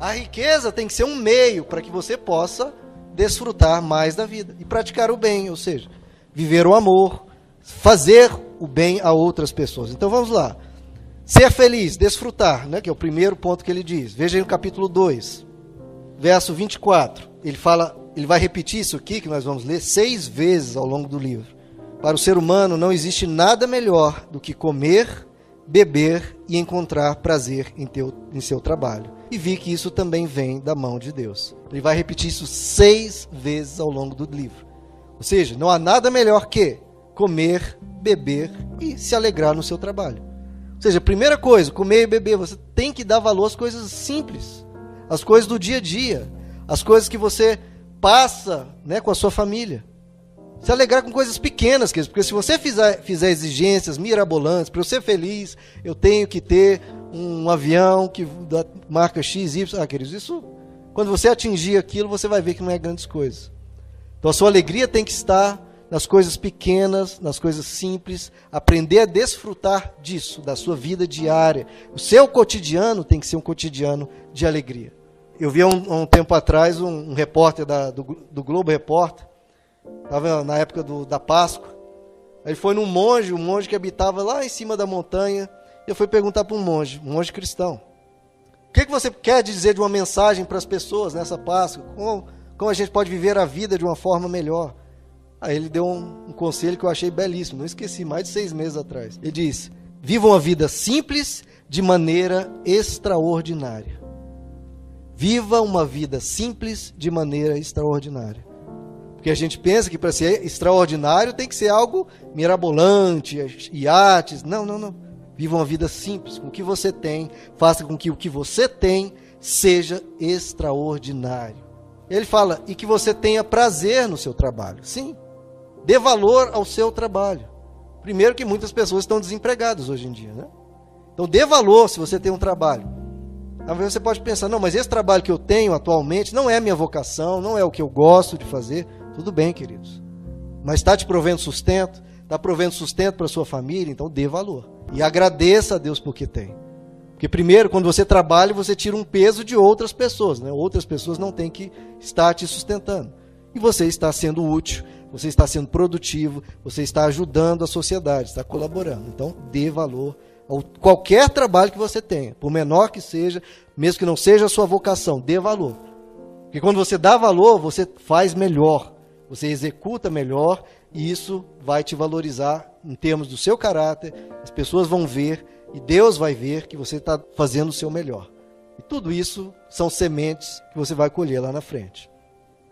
A riqueza tem que ser um meio para que você possa desfrutar mais da vida e praticar o bem, ou seja, viver o amor, fazer o bem a outras pessoas. Então vamos lá. Ser feliz, desfrutar, né, que é o primeiro ponto que ele diz. Veja aí no capítulo 2, verso 24. Ele fala, ele vai repetir isso aqui que nós vamos ler seis vezes ao longo do livro. Para o ser humano não existe nada melhor do que comer, beber e encontrar prazer em, teu, em seu trabalho. E vi que isso também vem da mão de Deus. Ele vai repetir isso seis vezes ao longo do livro. Ou seja, não há nada melhor que comer, beber e se alegrar no seu trabalho. Ou seja, primeira coisa, comer e beber, você tem que dar valor às coisas simples, às coisas do dia a dia, às coisas que você passa né, com a sua família. Se alegrar com coisas pequenas, porque se você fizer, fizer exigências mirabolantes, para eu ser feliz, eu tenho que ter um avião que da marca X, Y. Ah, queridos, isso, quando você atingir aquilo, você vai ver que não é grandes coisas. Então a sua alegria tem que estar nas coisas pequenas, nas coisas simples, aprender a desfrutar disso, da sua vida diária. O seu cotidiano tem que ser um cotidiano de alegria. Eu vi há um, um tempo atrás um, um repórter da, do, do, Globo Repórter, estava na época do, da Páscoa, ele foi num monge, um monge que habitava lá em cima da montanha, eu fui perguntar para um monge, um monge cristão, o que, que você quer dizer de uma mensagem para as pessoas nessa Páscoa? Como, como a gente pode viver a vida de uma forma melhor? Aí ele deu um, um, conselho que eu achei belíssimo, não esqueci, mais de seis meses atrás. Ele disse: Vivam a vida simples de maneira extraordinária. Viva uma vida simples de maneira extraordinária. Porque a gente pensa que para ser extraordinário tem que ser algo mirabolante, iates. Não, não, não. Viva uma vida simples, com o que você tem, faça com que o que você tem seja extraordinário. Ele fala, e que você tenha prazer no seu trabalho. Sim, Dê valor ao seu trabalho. Primeiro que muitas pessoas estão desempregadas hoje em dia, né? Então dê valor se você tem um trabalho. Talvez você pode pensar, não, mas esse trabalho que eu tenho atualmente não é minha vocação, não é o que eu gosto de fazer. Tudo bem, queridos. Mas está te provendo sustento, está provendo sustento para sua família, então dê valor. E agradeça a Deus porque tem. Porque primeiro, quando você trabalha, você tira um peso de outras pessoas, né? Outras pessoas não têm que estar te sustentando. E você está sendo útil você está sendo produtivo, você está ajudando a sociedade, está colaborando. Então, dê valor a qualquer trabalho que você tenha, por menor que seja, mesmo que não seja a sua vocação, dê valor. Porque quando você dá valor, você faz melhor, você executa melhor e isso vai te valorizar em termos do seu caráter. As pessoas vão ver e Deus vai ver que você está fazendo o seu melhor. E tudo isso são sementes que você vai colher lá na frente.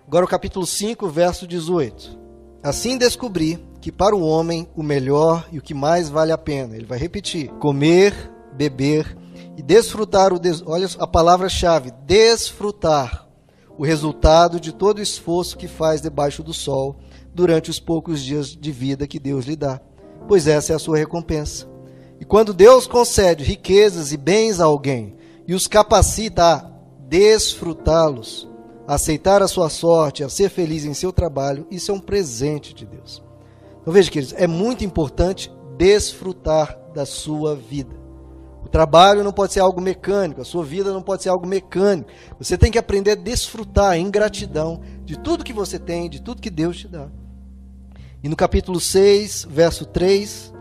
Agora o capítulo 5, verso 18. Assim descobri que para o homem o melhor e o que mais vale a pena, ele vai repetir: comer, beber e desfrutar o des... olha a palavra-chave, desfrutar o resultado de todo o esforço que faz debaixo do sol durante os poucos dias de vida que Deus lhe dá, pois essa é a sua recompensa. E quando Deus concede riquezas e bens a alguém e os capacita a desfrutá-los, a aceitar a sua sorte, a ser feliz em seu trabalho, isso é um presente de Deus. Então veja, queridos, é muito importante desfrutar da sua vida. O trabalho não pode ser algo mecânico, a sua vida não pode ser algo mecânico. Você tem que aprender a desfrutar em gratidão de tudo que você tem, de tudo que Deus te dá. E no capítulo 6, verso 3,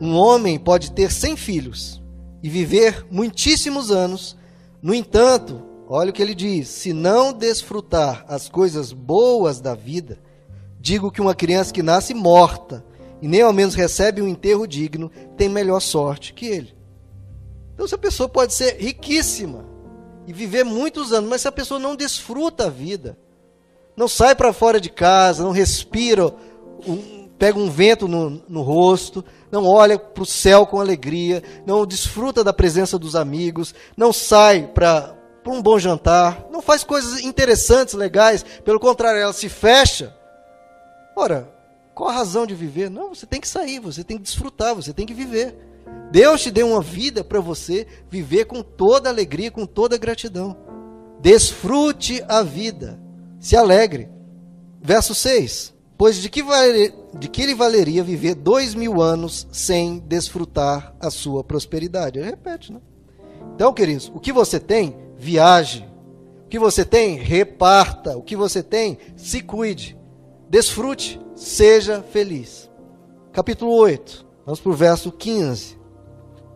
um homem pode ter 100 filhos e viver muitíssimos anos, no entanto, Olha o que ele diz: se não desfrutar as coisas boas da vida, digo que uma criança que nasce morta e nem ao menos recebe um enterro digno tem melhor sorte que ele. Então, essa pessoa pode ser riquíssima e viver muitos anos, mas se a pessoa não desfruta a vida, não sai para fora de casa, não respira, um, pega um vento no, no rosto, não olha para o céu com alegria, não desfruta da presença dos amigos, não sai para um bom jantar, não faz coisas interessantes, legais, pelo contrário, ela se fecha. Ora, qual a razão de viver? Não, você tem que sair, você tem que desfrutar, você tem que viver. Deus te deu uma vida para você viver com toda alegria, com toda gratidão. Desfrute a vida, se alegre. Verso 6: Pois de que, vale, de que lhe valeria viver dois mil anos sem desfrutar a sua prosperidade? Ele repete, né? Então, queridos, o que você tem, viaje, que você tem, reparta. O que você tem, se cuide. Desfrute, seja feliz. Capítulo 8, vamos para o verso 15.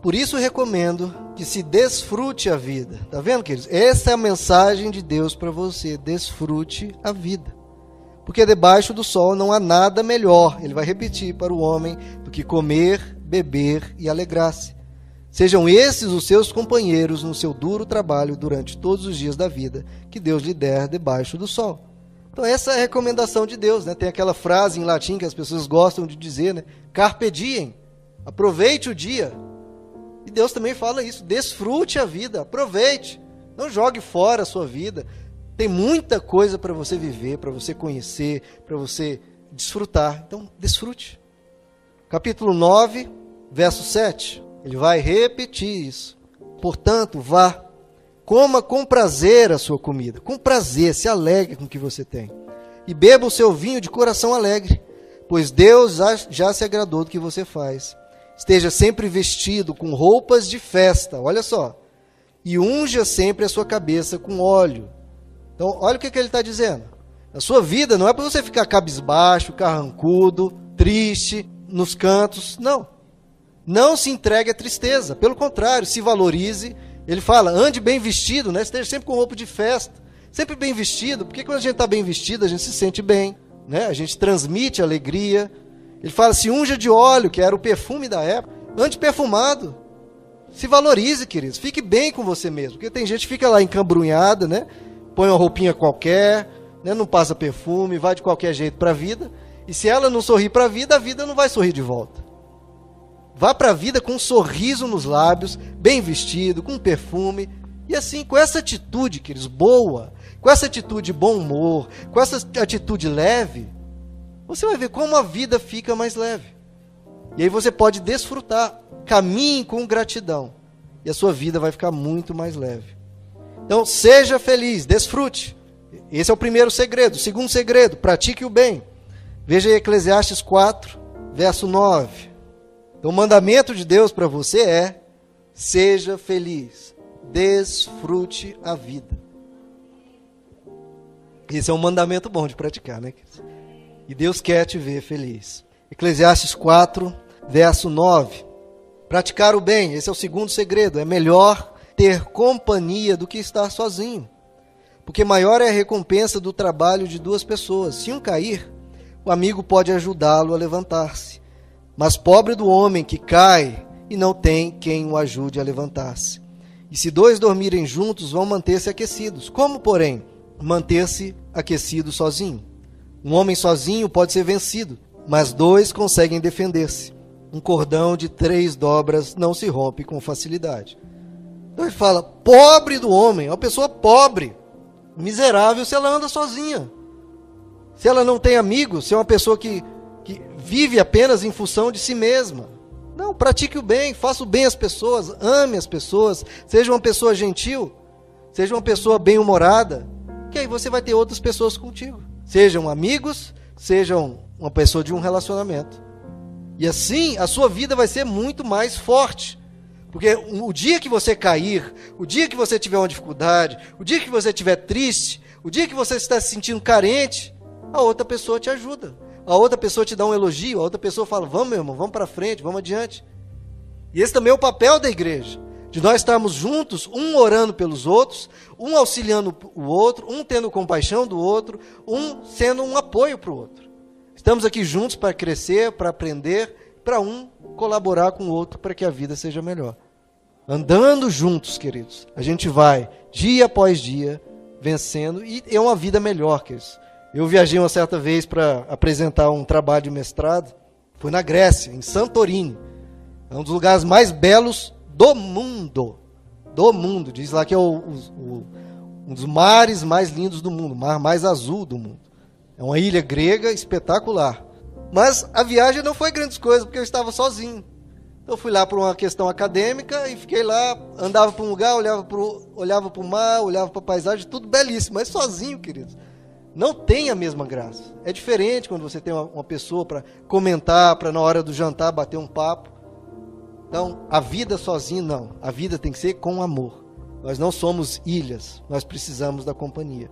Por isso recomendo que se desfrute a vida. Tá vendo, queridos? Essa é a mensagem de Deus para você. Desfrute a vida. Porque debaixo do sol não há nada melhor, ele vai repetir para o homem, do que comer, beber e alegrar-se. Sejam esses os seus companheiros no seu duro trabalho durante todos os dias da vida que Deus lhe der debaixo do sol. Então essa é a recomendação de Deus, né? Tem aquela frase em latim que as pessoas gostam de dizer, né? Carpe diem. Aproveite o dia. E Deus também fala isso, desfrute a vida, aproveite. Não jogue fora a sua vida. Tem muita coisa para você viver, para você conhecer, para você desfrutar. Então, desfrute. Capítulo 9, verso 7. Ele vai repetir isso. Portanto, vá Coma com prazer a sua comida, com prazer, se alegre com o que você tem. E beba o seu vinho de coração alegre, pois Deus já se agradou do que você faz. Esteja sempre vestido com roupas de festa, olha só. E unja sempre a sua cabeça com óleo. Então, olha o que, que ele está dizendo. A sua vida não é para você ficar cabisbaixo, carrancudo, triste, nos cantos. Não. Não se entregue à tristeza. Pelo contrário, se valorize ele fala, ande bem vestido, né? esteja sempre com roupa de festa, sempre bem vestido, porque quando a gente está bem vestido, a gente se sente bem, né? a gente transmite alegria. Ele fala, se unja de óleo, que era o perfume da época, ande perfumado. Se valorize, queridos, fique bem com você mesmo, porque tem gente que fica lá encambrunhada, né? Põe uma roupinha qualquer, né? não passa perfume, vai de qualquer jeito para a vida, e se ela não sorrir para a vida, a vida não vai sorrir de volta. Vá para a vida com um sorriso nos lábios, bem vestido, com perfume. E assim, com essa atitude, queridos, boa, com essa atitude de bom humor, com essa atitude leve, você vai ver como a vida fica mais leve. E aí você pode desfrutar. Caminhe com gratidão. E a sua vida vai ficar muito mais leve. Então, seja feliz, desfrute. Esse é o primeiro segredo. O segundo segredo, pratique o bem. Veja aí Eclesiastes 4, verso 9. Então, o mandamento de Deus para você é: seja feliz, desfrute a vida. Esse é um mandamento bom de praticar, né? E Deus quer te ver feliz. Eclesiastes 4, verso 9. Praticar o bem, esse é o segundo segredo. É melhor ter companhia do que estar sozinho. Porque maior é a recompensa do trabalho de duas pessoas. Se um cair, o amigo pode ajudá-lo a levantar-se. Mas pobre do homem que cai e não tem quem o ajude a levantar-se. E se dois dormirem juntos, vão manter-se aquecidos. Como, porém, manter-se aquecido sozinho? Um homem sozinho pode ser vencido, mas dois conseguem defender-se. Um cordão de três dobras não se rompe com facilidade. Então ele fala: pobre do homem, é uma pessoa pobre, miserável se ela anda sozinha. Se ela não tem amigos, se é uma pessoa que que vive apenas em função de si mesma. Não, pratique o bem, faça o bem às pessoas, ame as pessoas, seja uma pessoa gentil, seja uma pessoa bem-humorada, que aí você vai ter outras pessoas contigo. Sejam amigos, sejam uma pessoa de um relacionamento. E assim a sua vida vai ser muito mais forte. Porque o dia que você cair, o dia que você tiver uma dificuldade, o dia que você estiver triste, o dia que você está se sentindo carente, a outra pessoa te ajuda a outra pessoa te dá um elogio, a outra pessoa fala: vamos, meu irmão, vamos para frente, vamos adiante. E esse também é o papel da igreja, de nós estarmos juntos, um orando pelos outros, um auxiliando o outro, um tendo compaixão do outro, um sendo um apoio para o outro. Estamos aqui juntos para crescer, para aprender, para um colaborar com o outro para que a vida seja melhor. Andando juntos, queridos, a gente vai dia após dia vencendo e é uma vida melhor, queridos. Eu viajei uma certa vez para apresentar um trabalho de mestrado. Foi na Grécia, em Santorini. É um dos lugares mais belos do mundo. Do mundo. Diz lá que é o, o, um dos mares mais lindos do mundo, o mar mais azul do mundo. É uma ilha grega espetacular. Mas a viagem não foi grandes coisas, porque eu estava sozinho. Eu fui lá por uma questão acadêmica e fiquei lá, andava para um lugar, olhava para o olhava o mar, olhava para a paisagem, tudo belíssimo, mas sozinho, queridos não tem a mesma graça. É diferente quando você tem uma, uma pessoa para comentar, para na hora do jantar bater um papo. Então, a vida sozinha não. A vida tem que ser com amor. Nós não somos ilhas, nós precisamos da companhia.